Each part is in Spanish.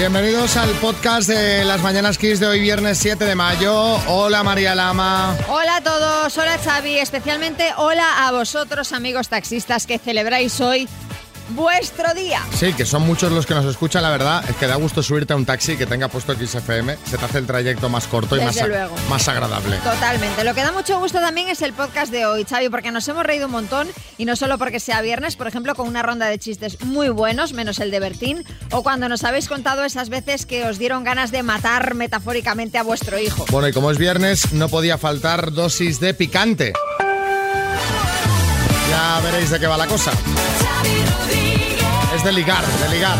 Bienvenidos al podcast de las Mañanas Kiss de hoy viernes 7 de mayo. Hola María Lama. Hola a todos, hola Xavi, especialmente hola a vosotros amigos taxistas que celebráis hoy vuestro día. Sí, que son muchos los que nos escuchan, la verdad es que da gusto subirte a un taxi que tenga puesto XFM, se te hace el trayecto más corto y más, luego. más agradable. Totalmente. Lo que da mucho gusto también es el podcast de hoy, Xavi, porque nos hemos reído un montón y no solo porque sea viernes, por ejemplo, con una ronda de chistes muy buenos, menos el de Bertín, o cuando nos habéis contado esas veces que os dieron ganas de matar metafóricamente a vuestro hijo. Bueno, y como es viernes, no podía faltar dosis de picante. Ya veréis de qué va la cosa. Es de ligar, de ligar.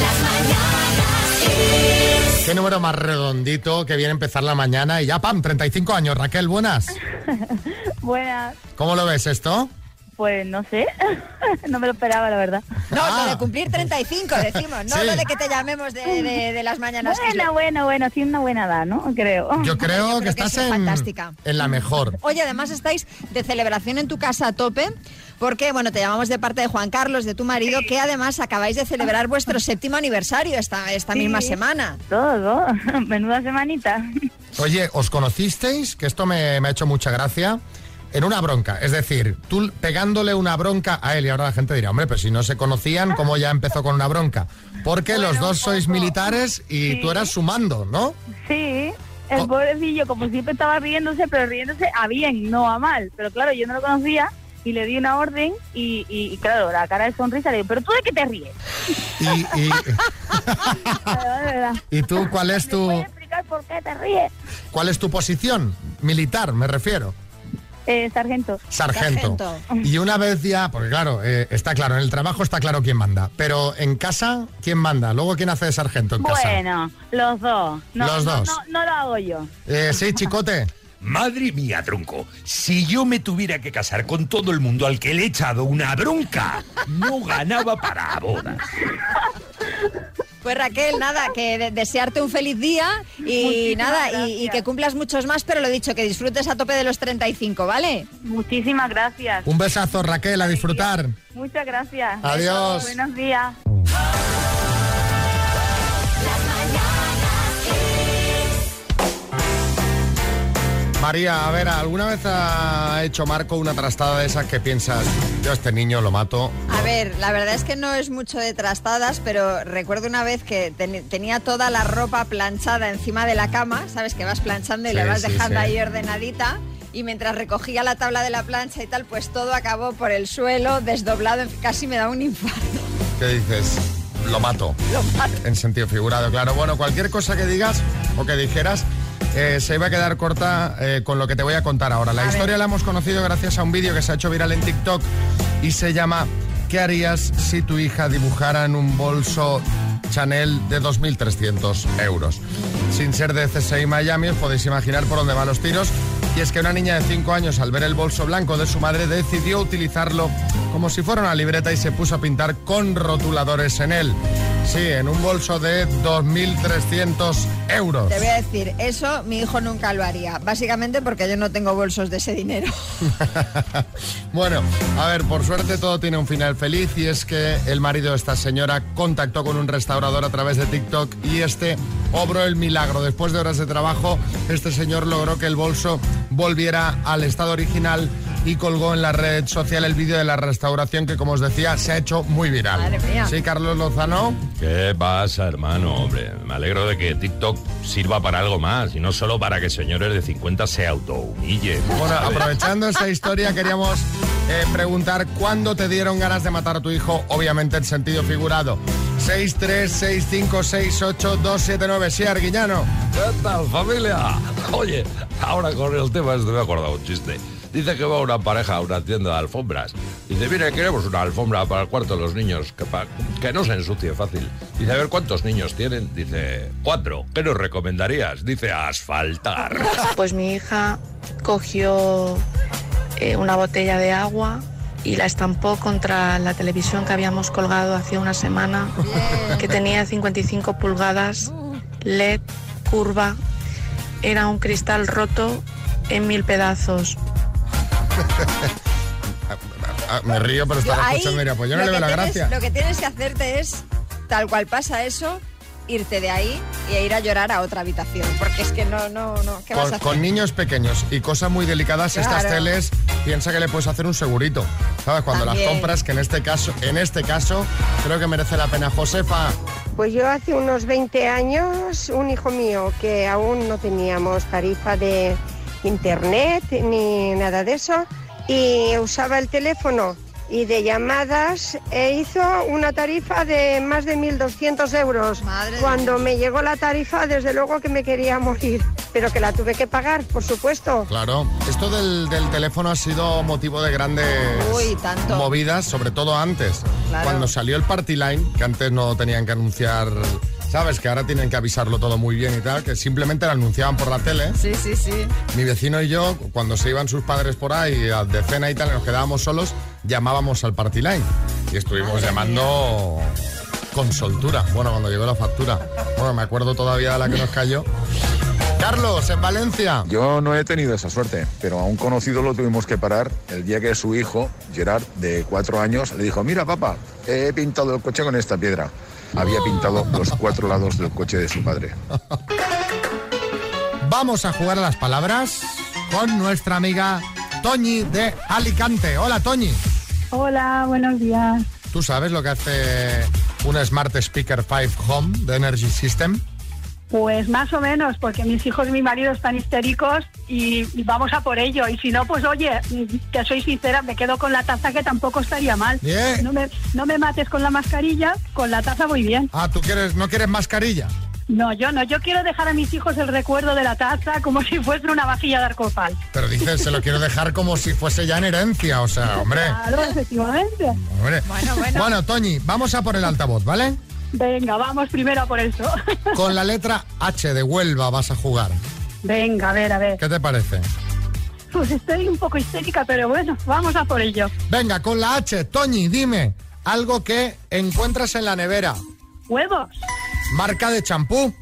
Las mañanas Kiss. Qué número más redondito que viene a empezar la mañana y ya, pam, 35 años. Raquel, buenas. Buenas, ¿Cómo lo ves esto? pues no sé, no me lo esperaba, la verdad. No, Ah. lo de cumplir 35, decimos, no Sí. lo de que te llamemos de, de- de las mañanas. Bueno, bueno, bueno, sí, una buena edad, ¿no? Creo. Yo creo Yo que creo que estás es en, fantástica. en la mejor. Oye, además estáis de celebración en tu casa a tope, porque, bueno, te llamamos de parte de Juan Carlos, de tu marido, que además acabáis de celebrar vuestro séptimo aniversario esta, esta Sí. misma semana. Todo, menuda semanita. Oye, ¿os conocisteis? Que esto me, me ha hecho mucha gracia. En una bronca, es decir, tú pegándole una bronca a él y ahora la gente dirá, hombre, pero si no se conocían, ¿cómo ya empezó con una bronca? Porque los dos sois militares y Sí. tú eras sumando, ¿no? Sí, el Oh. pobrecillo, como siempre estaba riéndose, pero riéndose a bien, no a mal. Pero claro, yo no lo conocía y le di una orden y, y- y, claro, la cara de sonrisa le digo, ¿pero tú de qué te ríes? Y, y- De verdad, de verdad. ¿y tú cuál es ¿Me tu puedes explicar por qué te ríes? cuál es tu posición? Militar, me refiero. Eh, sargento. Sargento. Sargento. Y una vez ya, porque claro, eh, está claro, en el trabajo está claro quién manda, pero en casa, ¿quién manda? Luego, ¿quién hace de sargento en casa? Bueno, los dos. No, Los no, dos. No, no lo hago yo. Eh, sí, chicote. Madre mía, tronco, si yo me tuviera que casar con todo el mundo al que le he echado una bronca, no ganaba para bodas. Pues Raquel, nada, que de- desearte un feliz día y Muchísimas nada, y, y que cumplas muchos más, pero lo dicho, que disfrutes a tope de los 35, ¿vale? Muchísimas gracias. Un besazo, Raquel, a disfrutar. Muchas gracias. Adiós. Buenos días. María, a ver, ¿alguna vez ha hecho Marco una trastada de esas que piensas, yo a este niño lo mato? A ver, la verdad es que no es mucho de trastadas, pero recuerdo una vez que ten- tenía toda la ropa planchada encima de la cama, ¿sabes? Que vas planchando y Sí, la vas sí, dejando sí. ahí ordenadita. Y mientras recogía la tabla de la plancha y tal, pues todo acabó por el suelo, desdoblado, casi me da un infarto. ¿Qué dices? Lo mato. Lo mato. En sentido figurado, claro. Bueno, cualquier cosa que digas o que dijeras eh, se iba a quedar corta eh, con lo que te voy a contar ahora. La A historia ver. la hemos conocido gracias a un vídeo que se ha hecho viral en TikTok y se llama ¿Qué harías si tu hija dibujara en un bolso Chanel de 2.300 euros? Sin ser de CSI Miami, os podéis imaginar por dónde van los tiros. Y es que una niña de 5 años, al ver el bolso blanco de su madre, decidió utilizarlo como si fuera una libreta y se puso a pintar con rotuladores en él. Sí, en un bolso de 2.300 euros. Te voy a decir, eso mi hijo nunca lo haría. Básicamente porque yo no tengo bolsos de ese dinero. bueno, a ver, por suerte todo tiene un final feliz y es que el marido de esta señora contactó con un restaurador a través de TikTok y este obró el milagro. Después de horas de trabajo, este señor logró que el bolso volviera al estado original y colgó en la red social el vídeo de la restauración que, como os decía, se ha hecho muy viral. Madre mía. Sí, Carlos Lozano. ¿Qué pasa, hermano? Hombre, me alegro de que TikTok sirva para algo más y no solo para que señores de 50 se autohumillen. Bueno, aprovechando esta historia, queríamos eh, preguntar cuándo te dieron ganas de matar a tu hijo, obviamente en sentido figurado. 636568279, sí, Arguiñano. ¿Qué tal, familia? Oye, ahora con el tema este me he acordado un chiste. Dice que va una pareja a una tienda de alfombras. Dice, mire, queremos una alfombra para el cuarto de los niños, que, pa- que no se ensucie fácil. Dice, a ver, ¿cuántos niños tienen? Dice, cuatro. ¿Qué nos recomendarías? Dice, asfaltar. Pues mi hija cogió eh, una botella de agua y la estampó contra la televisión que habíamos colgado hace una semana, que tenía 55 pulgadas, LED, curva, era un cristal roto en mil pedazos. Ah, Me río, pero estaba ahí, escuchando y pues yo no lo le veo que la tienes- gracia. Lo que tienes que hacerte es, tal cual pasa eso, irte de ahí y ir a llorar a otra habitación. Porque es que no, no, no. ¿Qué vas Con, a hacer? con niños pequeños y cosas muy delicadas, estas teles, piensa que le puedes hacer un segurito. ¿Sabes? Cuando las compras, que en este caso, en este caso, creo que merece la pena. Josefa, Pues yo hace unos 20 años, un hijo mío que aún no teníamos tarifa de internet ni nada de eso, y usaba el teléfono y de llamadas e hizo una tarifa de más de 1.200 euros. Madre Cuando me llegó la tarifa, desde luego que me quería morir, pero que la tuve que pagar, por supuesto. claro, esto del, del teléfono ha sido motivo de grandes Uy, tanto. movidas, sobre todo antes. Claro. Cuando salió el Party Line, que antes no tenían que anunciar, ¿sabes? Que ahora tienen que avisarlo todo muy bien y tal, que simplemente lo anunciaban por la tele. Sí, sí, sí. Mi vecino y yo, cuando se iban sus padres por ahí a- de cena y tal, y nos quedábamos solos, llamábamos al Party Line. Y estuvimos Madre llamando con soltura. Bueno, cuando llegó la factura. Bueno, me acuerdo todavía de la que nos cayó. Carlos, en Valencia. Yo no he tenido esa suerte, pero a un conocido lo tuvimos que parar el día que su hijo, Gerard, de cuatro años, le dijo, mira papá, he pintado el coche con esta piedra. Había pintado los cuatro lados del coche de su padre. Vamos a jugar a las palabras con nuestra amiga Toñi de Alicante. Hola, Toñi. Hola, buenos días. ¿Tú sabes lo que hace un Smart Speaker 5 Home de Energy System? Pues más o menos, porque mis hijos y mi marido están histéricos y, y vamos a por ello. Y si no, pues oye, que soy sincera, me quedo con la taza que tampoco estaría mal. Bien. No me, no me mates con la mascarilla, con la taza voy bien. Ah, ¿tú quieres, no quieres mascarilla? No, yo no, yo quiero dejar a mis hijos el recuerdo de la taza como si fuese una vajilla de arcopal. Pero dices, se lo quiero dejar como si fuese ya en herencia, o sea, hombre. Claro, efectivamente. hombre. Bueno, bueno. Bueno, Toñi, vamos a por el altavoz, ¿vale? Venga, vamos primero a por eso. Con la letra H de Huelva vas a jugar. Venga, a ver, a ver. ¿Qué te parece? Pues estoy un poco histérica, pero bueno, vamos a por ello. Venga, con la H, Toñi, dime algo que encuentras en la nevera. Huevos. Marca de champú,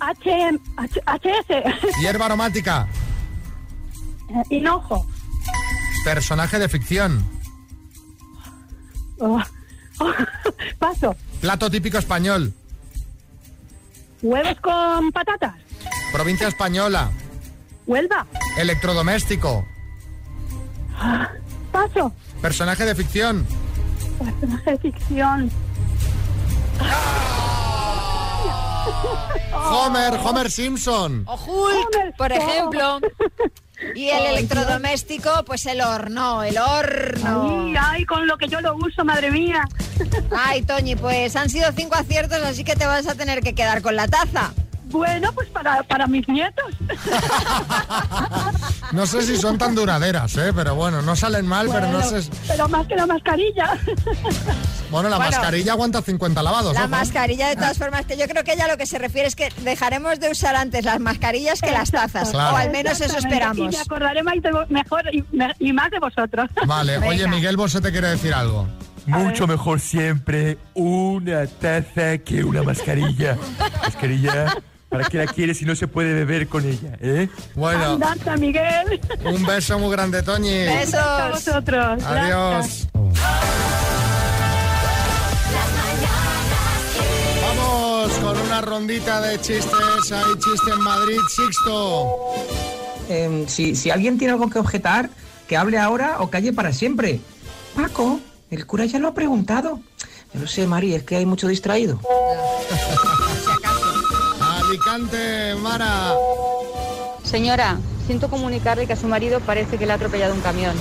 H, H, HS. hierba aromática, Hinojo. personaje de ficción, Oh, oh, Paso. plato típico español, Huevos con patatas. provincia española, Huelva. electrodoméstico, Paso. personaje de ficción, Personaje de ficción. Homer, Homer Simpson. O Hulk, Homer, por ejemplo. Y el electrodoméstico, pues el horno, el horno. Ay, ay, con lo que yo lo uso, madre mía. Ay, Toñi, pues han sido cinco aciertos, así que te vas a tener que quedar con la taza. Bueno, pues para, para mis nietos. No sé si son tan duraderas, ¿eh? pero bueno, no salen mal, pero no sé. pero más que la mascarilla. Bueno, la Bueno. mascarilla aguanta 50 lavados. La ojo. mascarilla, de todas formas, que yo creo que ella lo que se refiere es que dejaremos de usar antes las mascarillas que las tazas. Claro. O al menos eso Exactamente. Y esperamos. me acordaré más mejor y, me- y más de vosotros. Vale, oye, Venga. Miguel Bosé te quiere decir algo. Mucho mejor siempre una taza que una mascarilla. Mascarilla, ¿para qué la quieres si no se puede beber con ella, eh? Bueno, Danza, Miguel. un beso muy grande, Toñi. A Besos. vosotros. Gracias. Con una rondita de chistes. Hay chiste en Madrid, Sixto. Em, si, si alguien tiene algo que objetar, que hable ahora o calle para siempre. Paco, el cura ya lo ha preguntado. Yo no sé, Mari, es que hay mucho distraído. Alicante, Mara. Señora, siento comunicarle que a su marido parece que le ha atropellado un camión.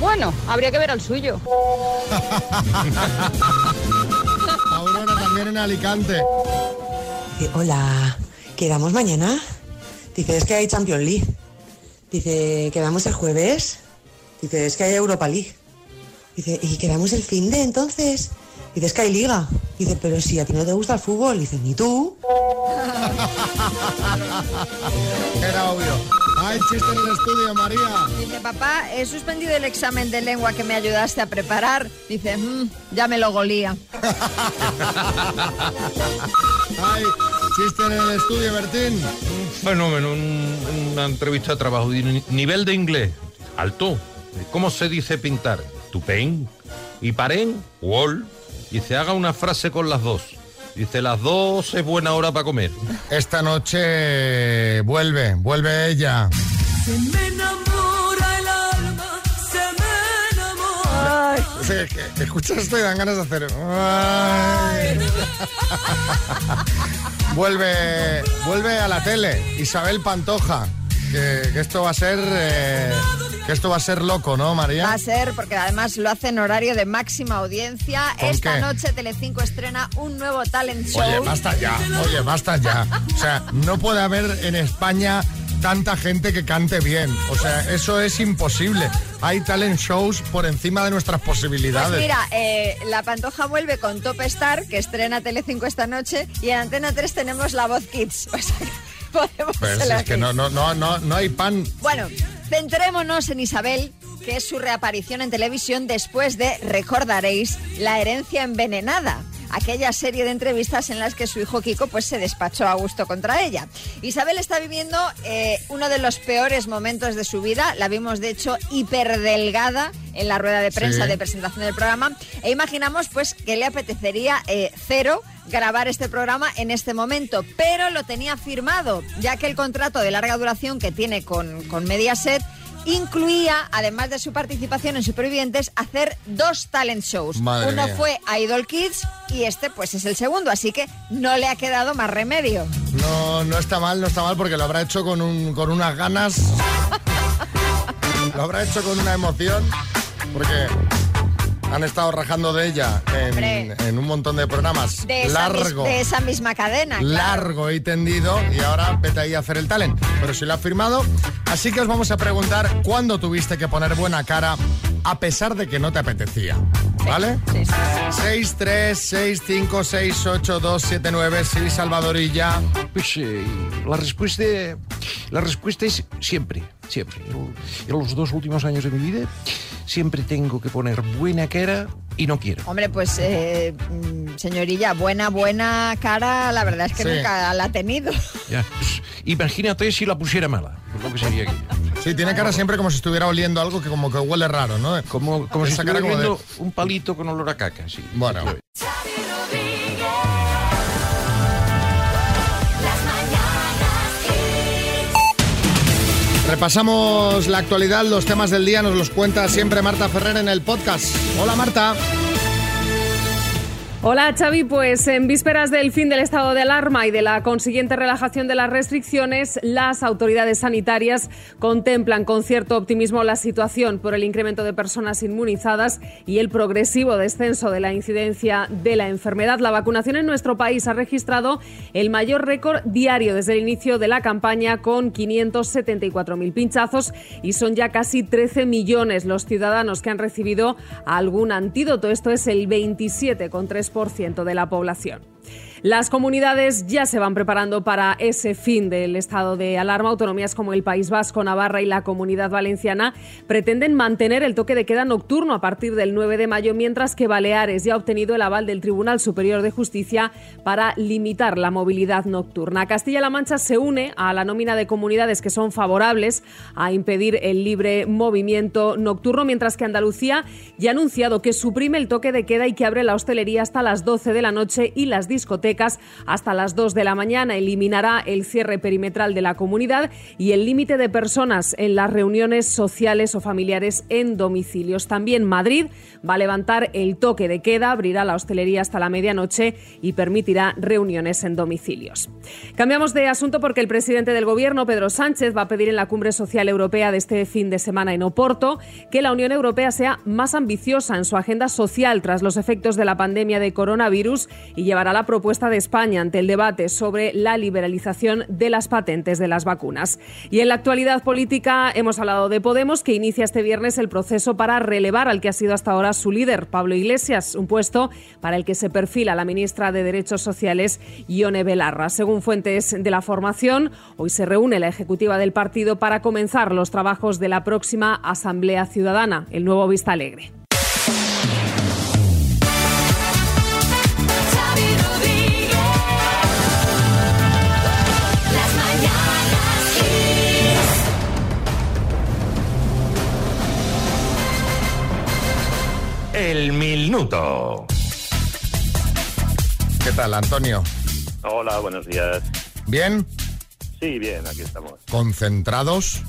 Bueno, habría que ver al suyo. También en Alicante. Dice, hola, ¿quedamos mañana? Dice, es que hay Champions League. Dice, ¿quedamos el jueves? Dice, es que hay Europa League. Dice, ¿y quedamos el fin de entonces? Dice, es que hay liga. Dice, pero si a ti no te gusta el fútbol. Dice, ni tú. Era obvio. Hay chiste en el estudio, María. Dice, papá, he suspendido el examen de lengua que me ayudaste a preparar. Dice, "Mm, ya me lo golía. Ay, Chiste en el estudio, Bertín. Fenómeno, un- una entrevista de trabajo. Nivel de inglés, alto. ¿Cómo se dice pintar? Tupen. Y paren, wall. Dice, haga una frase con las dos. Dice, las dos es buena hora para comer. Esta noche vuelve, vuelve ella. Se me enamora el alma, se me enamora. Sí, que- que escuchas esto y dan ganas de hacer. Ay. vuelve, vuelve a la tele, Isabel Pantoja. Que, que esto va a ser, eh, que esto va a ser loco, ¿no, María? Va a ser, porque además lo hace en horario de máxima audiencia. ¿Con Esta qué? noche Telecinco estrena un nuevo talent show. Oye, basta ya, oye, basta ya. O sea, no puede haber en España tanta gente que cante bien. O sea, eso es imposible. Hay talent shows por encima de nuestras posibilidades. Pues mira, eh, la Pantoja vuelve con Top Star, que estrena Telecinco esta noche, y en Antena 3 tenemos La Voz Kids. O sea, podemos Pues es que no, no, no, no, no hay pan. Bueno, centrémonos en Isabel, que es su reaparición en televisión después de, recordaréis, La herencia envenenada. Aquella serie de entrevistas en las que su hijo Kiko pues, se despachó a gusto contra ella. Isabel está viviendo eh, uno de los peores momentos de su vida. La vimos, de hecho, hiperdelgada en la rueda de prensa Sí. de presentación del programa. E imaginamos pues que le apetecería eh, cero grabar este programa en este momento, pero lo tenía firmado, ya que el contrato de larga duración que tiene con, con Mediaset incluía, además de su participación en Supervivientes, hacer dos talent shows. Madre Uno mía. fue Idol Kids y este pues es el segundo, así que no le ha quedado más remedio. No, no está mal, no está mal porque lo habrá hecho con, un, con unas ganas. lo habrá hecho con una emoción. Porque han estado rajando de ella en, en un montón de programas. De esa, mis- largo. de esa misma cadena. claro. largo y tendido y ahora vete ahí a hacer el talent. Pero si lo has firmado, así que os vamos a preguntar cuándo tuviste que poner buena cara a pesar de que no te apetecía. ¿Vale? Sí, sí, 6, 3, 6, 5, 6, 8, 2, 7, 9, sí, Salvadorilla. Pues eh, la respuesta la respuesta es siempre, siempre. Yo, en los dos últimos años de mi vida siempre tengo que poner buena cara y no quiero. Hombre, pues eh, mm, señorilla, buena, buena cara, la verdad es que Sí. nunca la ha tenido. Ya, pues, imagínate si la pusiera mala, pues lo que sería aquello. Sí, tiene cara siempre como si estuviera oliendo algo que como que huele raro, ¿no? Como, como si Esa estuviera cara como de- un palito con olor a caca, sí. Bueno. Repasamos la actualidad, los temas del día, nos los cuenta siempre Marta Ferrer en el podcast. Hola Marta. Hola Xavi, pues en vísperas del fin del estado de alarma y de la consiguiente relajación de las restricciones, las autoridades sanitarias contemplan con cierto optimismo la situación por el incremento de personas inmunizadas y el progresivo descenso de la incidencia de la enfermedad. La vacunación en nuestro país ha registrado el mayor récord diario desde el inicio de la campaña con 574.000 pinchazos y son ya casi 13 millones los ciudadanos que han recibido algún antídoto. Esto es el 27,3% de la población. Las comunidades ya se van preparando para ese fin del estado de alarma. Autonomías como el País Vasco, Navarra y la Comunidad Valenciana pretenden mantener el toque de queda nocturno a partir del 9 de mayo, mientras que Baleares ya ha obtenido el aval del Tribunal Superior de Justicia para limitar la movilidad nocturna. Castilla-La Mancha se une a la nómina de comunidades que son favorables a impedir el libre movimiento nocturno, mientras que Andalucía ya ha anunciado que suprime el toque de queda y que abre la hostelería hasta las 12 de la noche y las discotecas hasta las 2 de la mañana. Eliminará el cierre perimetral de la comunidad y el límite de personas en las reuniones sociales o familiares en domicilios. También Madrid va a levantar el toque de queda, abrirá la hostelería hasta la medianoche y permitirá reuniones en domicilios. Cambiamos de asunto porque el presidente del Gobierno, Pedro Sánchez, va a pedir en la Cumbre Social Europea de este fin de semana en Oporto que la Unión Europea sea más ambiciosa en su agenda social tras los efectos de la pandemia de coronavirus y llevará la propuesta de España ante el debate sobre la liberalización de las patentes de las vacunas. Y en la actualidad política hemos hablado de Podemos, que inicia este viernes el proceso para relevar al que ha sido hasta ahora su líder, Pablo Iglesias, un puesto para el que se perfila la ministra de Derechos Sociales, Ione Belarra. Según fuentes de la formación, hoy se reúne la ejecutiva del partido para comenzar los trabajos de la próxima Asamblea Ciudadana, el nuevo Vista Alegre. Minuto. ¿Qué tal, Antonio? Hola, buenos días. ¿Bien? Sí, bien, aquí estamos. ¿Concentrados?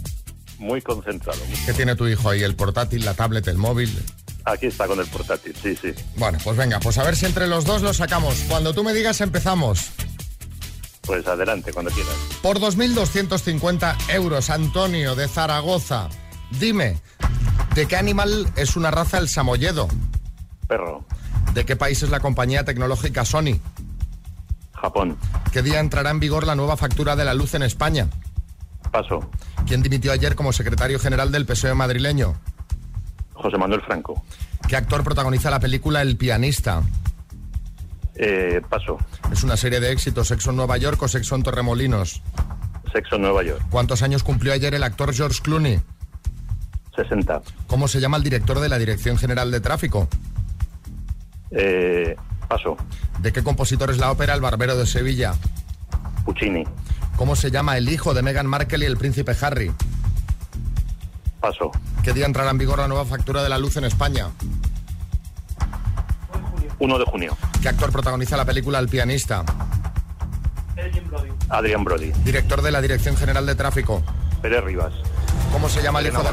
Muy concentrado. ¿Qué tiene tu hijo ahí? ¿El portátil, la tablet, el móvil? Aquí está con el portátil, sí, sí. Bueno, pues venga, pues a ver si entre los dos lo sacamos. Cuando tú me digas empezamos. Pues adelante, cuando quieras. Por 2.250 euros, Antonio de Zaragoza. Dime, ¿de qué animal es una raza el samoyedo? Perro. ¿De qué país es la compañía tecnológica Sony? Japón. ¿Qué día entrará en vigor la nueva factura de la luz en España? Paso. ¿Quién dimitió ayer como secretario general del PSOE madrileño? José Manuel Franco. ¿Qué actor protagoniza la película El pianista? Eh, paso. ¿Es una serie de éxitos Sexo en Nueva York o Sexo en Torremolinos? Sexo en Nueva York. ¿Cuántos años cumplió ayer el actor George Clooney? 60. ¿Cómo se llama el director de la Dirección General de Tráfico? Eh, paso. ¿De qué compositor es la ópera El Barbero de Sevilla? Puccini. ¿Cómo se llama el hijo de Meghan Markle y el príncipe Harry? Paso. ¿Qué día entrará en vigor la nueva factura de la luz en España? 1 de junio. ¿Qué actor protagoniza la película El pianista? Adrián Brody. Director de la Dirección General de Tráfico. Pérez Rivas. ¿Cómo se llama el hijo de...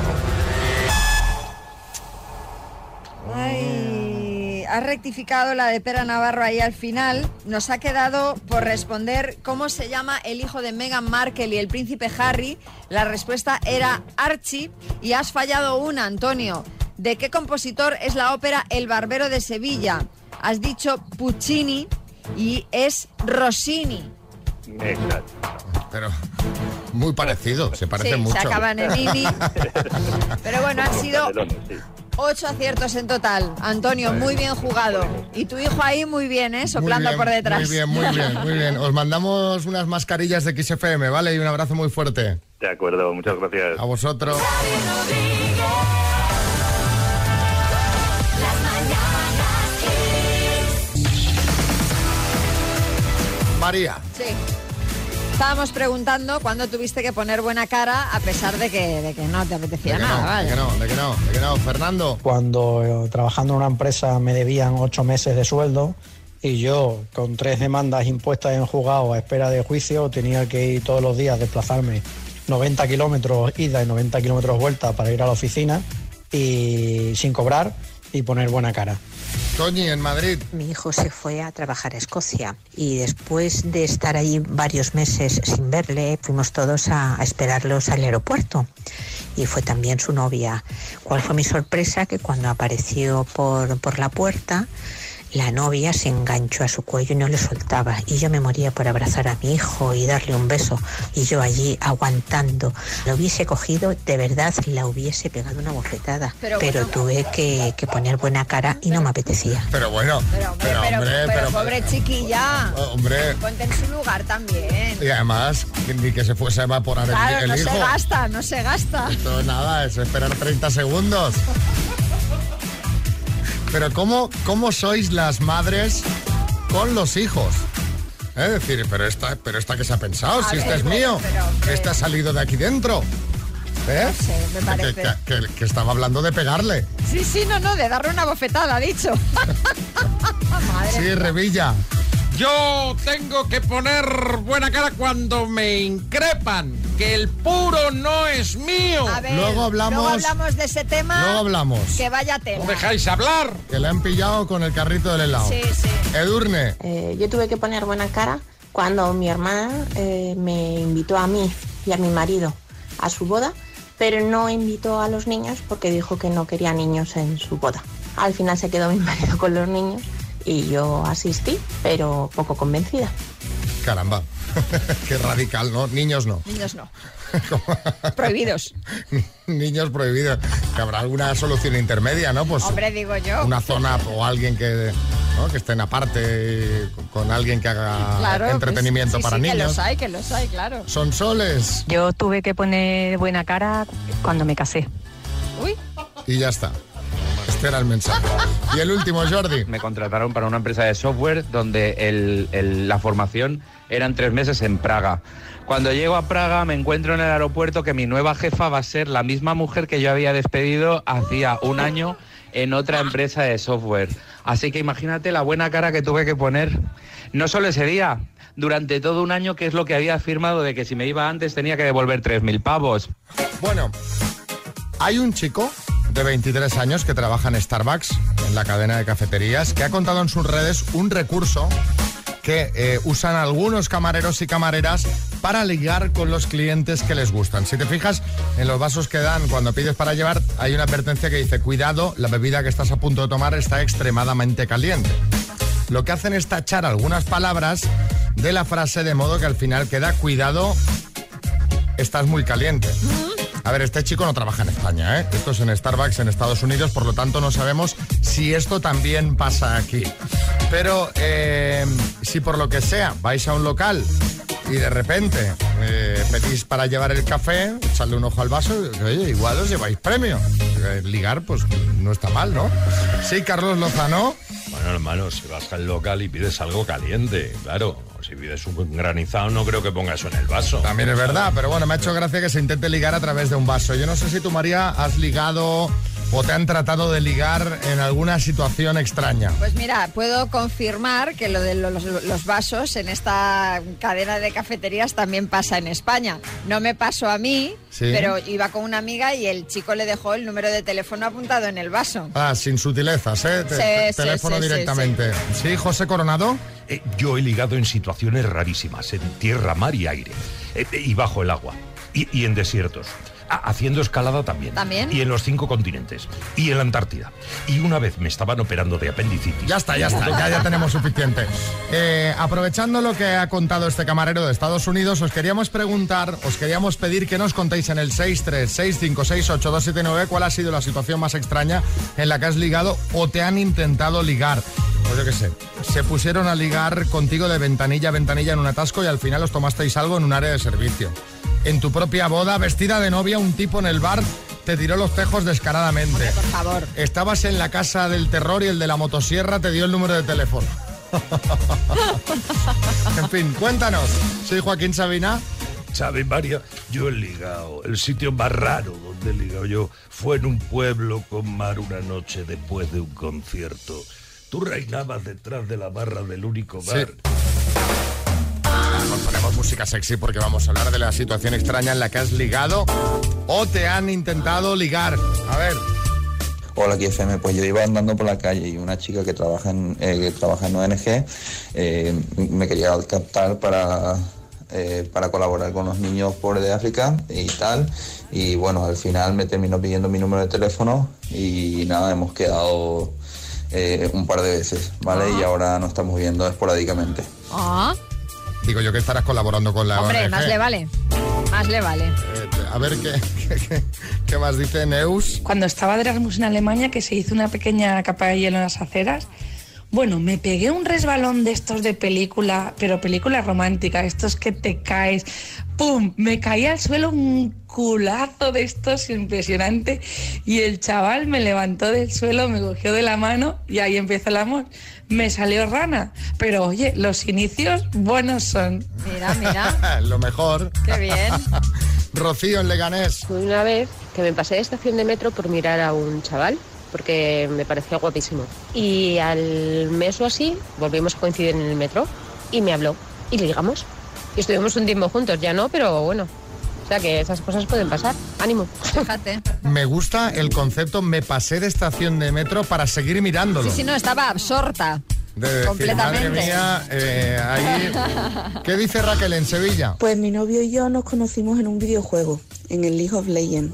has rectificado la de Pera Navarro ahí al final. Nos ha quedado por responder cómo se llama el hijo de Meghan Markle y el príncipe Harry. La respuesta era Archie y has fallado una, Antonio. ¿De qué compositor es la ópera El Barbero de Sevilla? Has dicho Puccini y es Rossini. Exacto. Pero muy parecido, se parece sí, mucho. se acaban en. Pero bueno, han sido. Ocho aciertos en total. Antonio, muy bien jugado. Y tu hijo ahí muy bien, ¿eh? Muy Soplando bien, por detrás. Muy bien, muy bien, muy bien. Os mandamos unas mascarillas de XFM, ¿vale? Y un abrazo muy fuerte. De acuerdo, muchas gracias. A vosotros. María. Sí. Estábamos preguntando cuándo tuviste que poner buena cara a pesar de que, de que no te apetecía De que nada, no, de que no, de que no, de que no. Fernando. Cuando eh, trabajando en una empresa me debían ocho meses de sueldo y yo, con tres demandas impuestas en juzgado a espera de juicio, tenía que ir todos los días, desplazarme 90 kilómetros ida y 90 kilómetros vuelta para ir a la oficina y sin cobrar y poner buena cara. Toñi, en Madrid. Mi hijo se fue a trabajar a Escocia y después de estar allí varios meses sin verle, fuimos todos a, a esperarlos al aeropuerto. Y fue también su novia. ¿Cuál fue mi sorpresa? Que cuando apareció por, por la puerta, la novia se enganchó a su cuello y no le soltaba. Y yo me moría por abrazar a mi hijo y darle un beso. Y yo allí aguantando. Lo hubiese cogido, de verdad, la hubiese pegado una bofetada. Pero Pero, bueno. tuve que, que poner buena cara y no me apetecía. Pero bueno, Pero, hombre, pero, pero, hombre, pero pero- pobre chiquilla. Hombre. Ponte en su lugar también. Y además, ni que se fuese a evaporar el- Claro, el, no hijo. se gasta, no se gasta. Esto es nada, es esperar 30 segundos. Pero ¿cómo, cómo sois las madres con los hijos? Es decir, pero esta, pero esta que se ha pensado, si este ver, es mío, hombre. este ha salido de aquí dentro. ¿Eh? No sé, me Que- parece. que- que- que estaba hablando de pegarle. Sí, sí, no, no, de darle una bofetada, ha dicho. Madre Sí, Revilla. Yo tengo que poner buena cara cuando me increpan, que el puro no es mío. A ver, Luego hablamos- luego hablamos de ese tema. Luego hablamos. Que vaya tela. hablar? Que le han pillado con el carrito del helado. Sí, sí. Edurne. Eh, yo tuve que poner buena cara cuando mi hermana eh, me invitó a mí y a mi marido a su boda, pero no invitó a los niños porque dijo que no quería niños en su boda. Al final se quedó mi marido con los niños y yo asistí, pero poco convencida. Caramba. Qué radical, ¿no? Niños no. Niños no. Prohibidos. Niños prohibidos. Que habrá alguna solución intermedia, ¿no? Pues Hombre, digo yo. una zona o alguien que, ¿no? que estén aparte con alguien que haga Claro, pues, entretenimiento sí, para sí, Que niños. los hay, que los hay, claro. Son soles. Yo tuve que poner buena cara cuando me casé. Uy. Y ya está. Este era el mensaje. Y el último, Jordi. Me contrataron para una empresa de software donde el- el- la formación eran tres meses en Praga. Cuando llego a Praga me encuentro en el aeropuerto que mi nueva jefa va a ser la misma mujer que yo había despedido hacía un año en otra empresa de software. Así que imagínate la buena cara que tuve que poner. No solo ese día, durante todo un año, que es lo que había afirmado de que si me iba antes tenía que devolver 3.000 pavos. Bueno, hay un chico de 23 años que trabaja en Starbucks, en la cadena de cafeterías, que ha contado en sus redes un recurso que eh, usan algunos camareros y camareras para ligar con los clientes que les gustan. Si te fijas, en los vasos que dan cuando pides para llevar, hay una advertencia que dice, cuidado, la bebida que estás a punto de tomar está extremadamente caliente. Lo que hacen es tachar algunas palabras de la frase de modo que al final queda, cuidado, estás muy caliente. A ver, este chico no trabaja en España, ¿eh? Esto es en Starbucks en Estados Unidos, por lo tanto no sabemos si esto también pasa aquí. Pero eh, si por lo que sea vais a un local y de repente eh, pedís para llevar el café, echarle un ojo al vaso, igual os lleváis premio. Eh, Ligar, pues no está mal, ¿no? Sí, Carlos Lozano. Bueno, hermano, si vas al local y pides algo caliente, claro. Si pides un granizado, no creo que ponga eso en el vaso. También es verdad, pero bueno, me ha hecho gracia que se intente ligar a través de un vaso. Yo no sé si tú, María, has ligado o te han tratado de ligar en alguna situación extraña. Pues mira, puedo confirmar que lo de los, los vasos en esta cadena de cafeterías también pasa en España. No me pasó a mí, Sí. pero iba con una amiga y el chico le dejó el número de teléfono apuntado en el vaso. Ah, sin sutilezas, ¿eh? Te- Sí, te- sí, teléfono sí, sí, directamente. Sí, José Coronado. Eh, yo he ligado en situaciones rarísimas, en tierra, mar y aire, eh, y bajo el agua, y, y en desiertos. Ah, haciendo escalada también. ¿También? Y en los cinco continentes. Y en la Antártida. Y una vez me estaban operando de apendicitis. Ya está, ya está, ya, ya tenemos suficiente. Eh, aprovechando lo que ha contado este camarero de Estados Unidos, os queríamos preguntar, os queríamos pedir que nos contéis en el 636568279 cuál ha sido la situación más extraña en la que has ligado o te han intentado ligar. Pues yo qué sé, se pusieron a ligar contigo de ventanilla a ventanilla en un atasco y al final os tomasteis algo en un área de servicio. En tu propia boda, vestida de novia, un tipo en el bar te tiró los tejos descaradamente. Por favor. Estabas en la casa del terror y el de la motosierra te dio el número de teléfono. en fin, cuéntanos. Soy Joaquín Sabina. ¿Sabe, María? Yo he ligado. El sitio más raro donde he ligado yo fue en un pueblo con mar una noche después de un concierto. Tú reinabas detrás de la barra del único bar. Nos ponemos música sexy porque vamos a hablar de la situación extraña en la que has ligado o te han intentado ligar. A ver. Hola, aquí FM. Pues yo iba andando por la calle y una chica que trabaja en, eh, que trabaja en ONG eh, me quería captar para, eh, para colaborar con los niños pobres de África y tal. Y bueno, al final me terminó pidiendo mi número de teléfono y nada, hemos quedado eh, un par de veces, ¿vale? Y ahora nos estamos viendo esporádicamente. Ah, Digo yo que estarás colaborando con la hombre, ONG. más le vale. Más le vale. Eh, a ver qué, qué, qué- qué más dice Neus. Cuando estaba de Erasmus en Alemania, que se hizo una pequeña capa de hielo en las aceras, bueno, me pegué un resbalón de estos de película, pero película romántica, estos que te caes, ¡pum! Me caí al suelo un culazo de estos impresionante y el chaval me levantó del suelo, me cogió de la mano y ahí empezó el amor. Me salió rana, pero oye, los inicios buenos son. Mira, mira. Lo mejor. Qué bien. Rocío en Leganés. Fue una vez que me pasé de estación de metro por mirar a un chaval, porque me parecía guapísimo. Y al mes o así volvimos a coincidir en el metro y me habló y ligamos. Y estuvimos un tiempo juntos, ya no, pero bueno. O sea que esas cosas pueden pasar. Ánimo. Fíjate. Me gusta el concepto me pasé de estación de metro para seguir mirándolo. Sí, sí, no, estaba absorta. De decir, Completamente. madre mía, eh, ahí... ¿Qué dice Raquel en Sevilla? Pues mi novio y yo nos conocimos en un videojuego, en el League of Legends.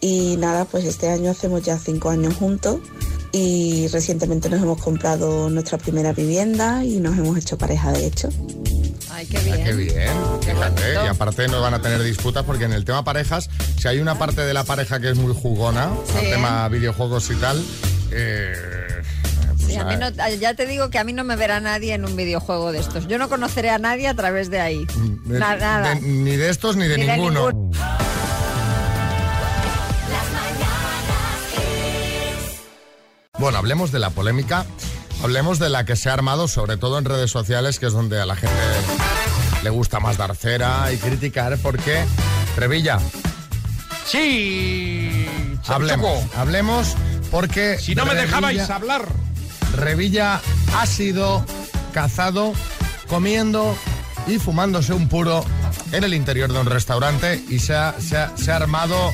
Y nada, pues este año hacemos ya cinco años juntos y recientemente nos hemos comprado nuestra primera vivienda y nos hemos hecho pareja de hecho. Ay, qué Ah, bien. qué bien, fíjate. Y aparte no van a tener disputas porque en el tema parejas, si hay una parte de la pareja que es muy jugona, Sí. el tema videojuegos y tal, eh, pues, Sí, a mí ah, no- ya te digo que a mí no me verá nadie en un videojuego de estos. Yo no conoceré a nadie a través de ahí. de- Na- nada. de- ni de estos ni de Ni de ninguno. Bueno, hablemos de la polémica, hablemos de la que se ha armado, sobre todo en redes sociales, que es donde a la gente le gusta más dar cera y criticar, porque Revilla, Sí. hablemos, hablemos, porque Si no me Revilla- dejabais hablar. Revilla ha sido cazado comiendo y fumándose un puro en el interior de un restaurante y se ha, se ha- se ha armado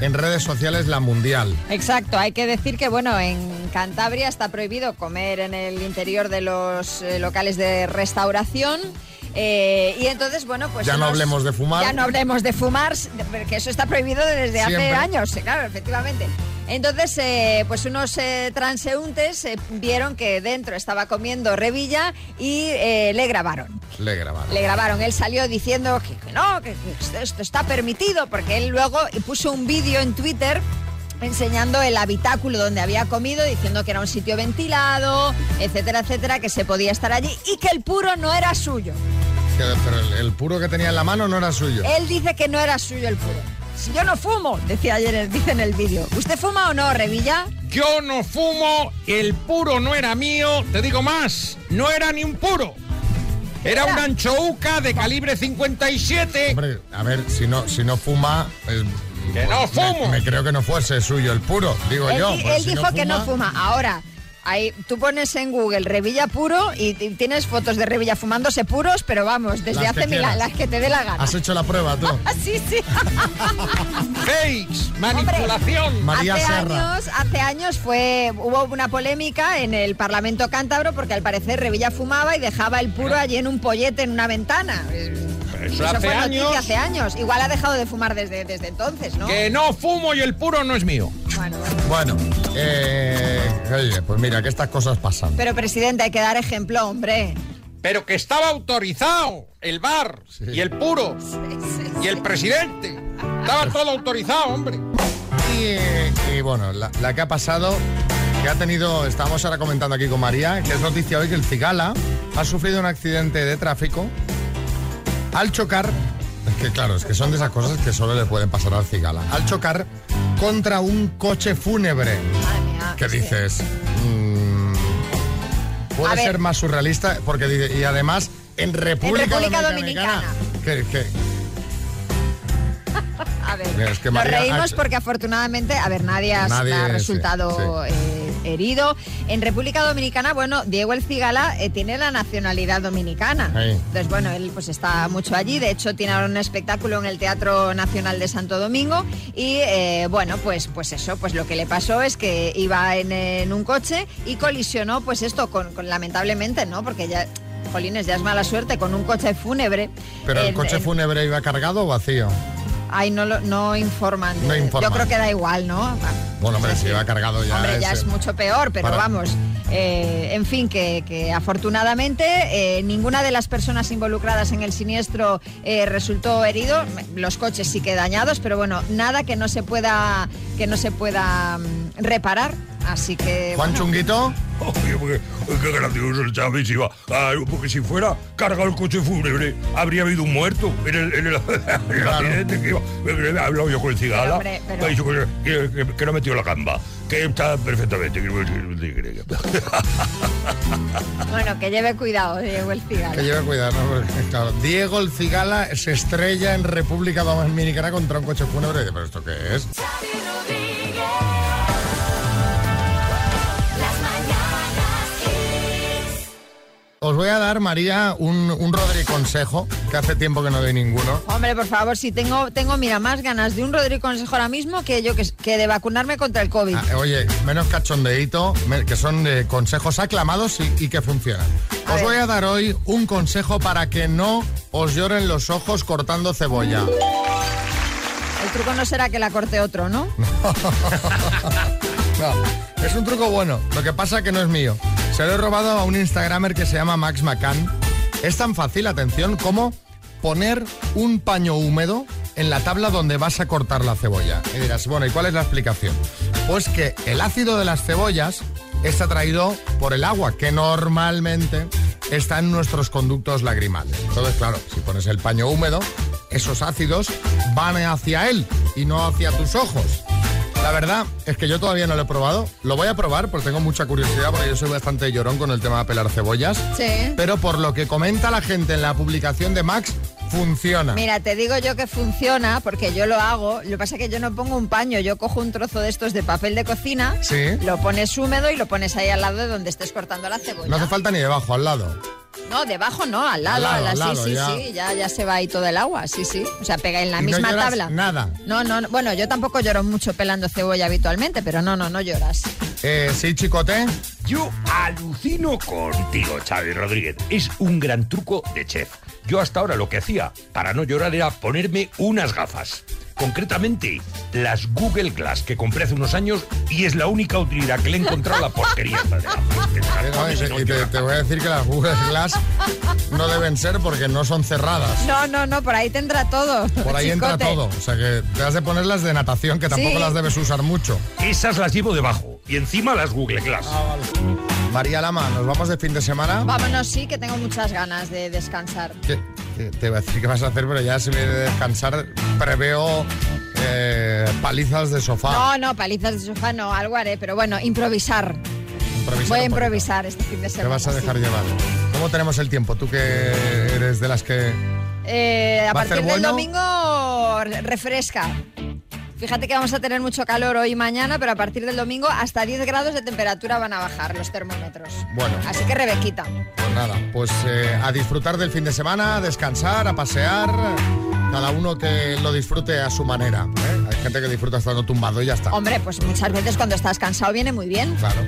en redes sociales la mundial. Exacto, hay que decir que bueno, en Cantabria está prohibido comer en el interior de los eh, locales de restauración. eh, y entonces, bueno, pues. Ya no hablemos de fumar. Ya no hablemos de fumar, porque eso está prohibido desde hace años, claro, efectivamente. Entonces, eh, pues unos eh, transeúntes eh, vieron que dentro estaba comiendo revilla y le grabaron. Le grabaron. Le grabaron, él salió diciendo que, que no, que, que esto está permitido, porque él luego puso un vídeo en Twitter enseñando el habitáculo donde había comido, diciendo que era un sitio ventilado, etcétera, etcétera, que se podía estar allí y que el puro no era suyo. Pero el, el puro que tenía en la mano no era suyo. Él dice que no era suyo el puro. Si yo no fumo, decía ayer, dice en el vídeo. ¿Usted fuma o no, Revilla? Yo no fumo, el puro no era mío, te digo más, no era ni un puro. Era una anchouca de calibre 57. Hombre, a ver, si no, si no fuma... eh, ¡Que no fumo! Me, creo que no fuese suyo el puro, digo él yo. él si dijo que no fuma. Ahora, ahí, tú pones en Google Revilla puro y, tienes fotos de Revilla fumándose puros, pero vamos, desde Las hace mil años, las que te dé la gana. Has hecho la prueba tú. Sí, sí. Fakes, manipulación. María hace Serra. años, hace años fue, hubo una polémica en el Parlamento cántabro porque al parecer Revilla fumaba y dejaba el puro allí en un pollete en una ventana. Eso hace fue años. hace años. Igual ha dejado de fumar desde, desde entonces, ¿no? Que no fumo y el puro no es mío. Bueno, Bueno, eh, oye, pues mira, que estas cosas pasan. pero presidente, hay que dar ejemplo, hombre. Pero que estaba autorizado el bar y el puro y el presidente. Estaba todo autorizado, hombre. Y, y bueno, la, la que ha pasado, que ha tenido, estamos ahora comentando aquí con María, que es noticia hoy que el Cigala ha sufrido un accidente de tráfico al chocar, es que claro, es que son de esas cosas que solo le pueden pasar al Cigala, al chocar contra un coche fúnebre. ¿Qué dices? Mm, puede A ver. ser más surrealista porque dice, y además en República, República Dominicana. Que- que- A ver, Es que nos reímos porque afortunadamente, a ver, nadie ha, Nadie, ha sí, resultado eh, herido. En República Dominicana, bueno, Diego El Cigala eh, tiene la nacionalidad dominicana. Entonces, bueno, él pues está mucho allí. De hecho, tiene ahora un espectáculo en el Teatro Nacional de Santo Domingo. Y eh, bueno, pues, pues eso, pues lo que le pasó es que iba en, en un coche y colisionó, pues esto, con, con- lamentablemente, ¿no? Porque ya. Jolines, ya es mala suerte con un coche fúnebre. Pero el en- coche en- fúnebre iba cargado o vacío. Ay, no, lo- no informan. de- No informan. Yo creo que da igual, ¿no? Bueno, hombre, si iba cargado ya Hombre, ya es, es mucho peor, pero para- vamos. eh, en fin, que, que afortunadamente eh, ninguna de las personas involucradas en el siniestro eh, resultó herido. Los coches sí que dañados, pero bueno, nada que no se pueda que no se pueda mm, reparar. Así que Juan bueno, Chunguito. Oye, porque, qué gracioso el Chávez iba. Porque si fuera cargado el coche fúnebre, habría habido un muerto en el, en el, en el accidente que iba. He hablado yo con el cigala. Pero, hombre, pero- me ha dicho que, que, que- que no ha metido la gamba. Que está perfectamente. bueno, que lleve cuidado, Diego el Cigala. Que lleve cuidado, ¿no? Porque, claro, Diego el Cigala se estrella en República Dominicana contra un coche fúnebre. ¿Pero esto qué es? Os voy a dar, María, un, un Rodri consejo, que hace tiempo que no doy ninguno. Hombre, por favor, si tengo, tengo, mira, más ganas de un Rodrigo Consejo ahora mismo que yo que, que de vacunarme contra el COVID. Ah, oye, menos cachondeíto, me- que son eh, consejos aclamados y, y que funcionan. Os voy a dar hoy un consejo para que no os lloren los ojos cortando cebolla. El truco no será que la corte otro, ¿no? Es un truco bueno. Lo que pasa que no es mío. Se lo he robado a un Instagramer que se llama Max McCann. Es tan fácil, atención, como poner un paño húmedo en la tabla donde vas a cortar la cebolla. Y dirás, bueno, ¿y cuál es la explicación? Pues que el ácido de las cebollas es atraído por el agua, que normalmente está en nuestros conductos lagrimales. Entonces, claro, si pones el paño húmedo, esos ácidos van hacia él y no hacia tus ojos. La verdad es que yo todavía no lo he probado. Lo voy a probar porque tengo mucha curiosidad porque yo soy bastante llorón con el tema de pelar cebollas. Sí. Pero por lo que comenta la gente en la publicación de Max, funciona. Mira, te digo yo que funciona porque yo lo hago. Lo que pasa es que yo no pongo un paño, yo cojo un trozo de estos de papel de cocina, Sí. lo pones húmedo y lo pones ahí al lado de donde estés cortando la cebolla. No hace falta ni debajo, al lado. No, debajo no, al lado, Al lado, al lado, sí, ya. sí, sí, ya, ya se va ahí todo el agua, sí, sí. O sea, pega en la Y no misma lloras tabla. Nada. No, no, no, bueno, yo tampoco lloro mucho pelando cebolla habitualmente, pero no, no, no lloras. Eh, sí, chicote. Yo alucino contigo, Xavi Rodríguez. Es un gran truco de chef. Yo hasta ahora lo que hacía para no llorar era ponerme unas gafas. Concretamente, las Google Glass que compré hace unos años y es la única utilidad que le he encontrado a la porquería te no, y te, y te- te voy a decir que las Google Glass no deben ser porque no son cerradas. No, no, no, por ahí tendrá todo. Por ahí entra todo. O sea que te has de poner las de natación, que tampoco Sí. las debes usar mucho. Esas las llevo debajo y encima las Google Glass. María Lama, nos vamos de fin de semana. Vámonos, sí, que tengo muchas ganas de descansar. ¿Qué- te voy a decir qué vas a hacer, pero ya si me de descansar, preveo eh, palizas de sofá. No, no, palizas de sofá no, algo haré, pero bueno, improvisar. Improvisar Voy a improvisar este fin de Te semana. vas a dejar sí. llevar. ¿Cómo tenemos el tiempo? Tú que eres de las que... Eh, a ¿Va a partir del bueno? domingo re- refresca. Fíjate que vamos a tener mucho calor hoy y mañana, pero a partir del domingo hasta 10 grados de temperatura van a bajar los termómetros. Bueno, Así que Rebequita. pues nada, pues eh, a disfrutar del fin de semana, a descansar, a pasear, cada uno que lo disfrute a su manera. ¿eh? Hay gente que disfruta estando tumbado y ya está. Hombre, pues muchas veces cuando estás cansado viene muy bien. Claro.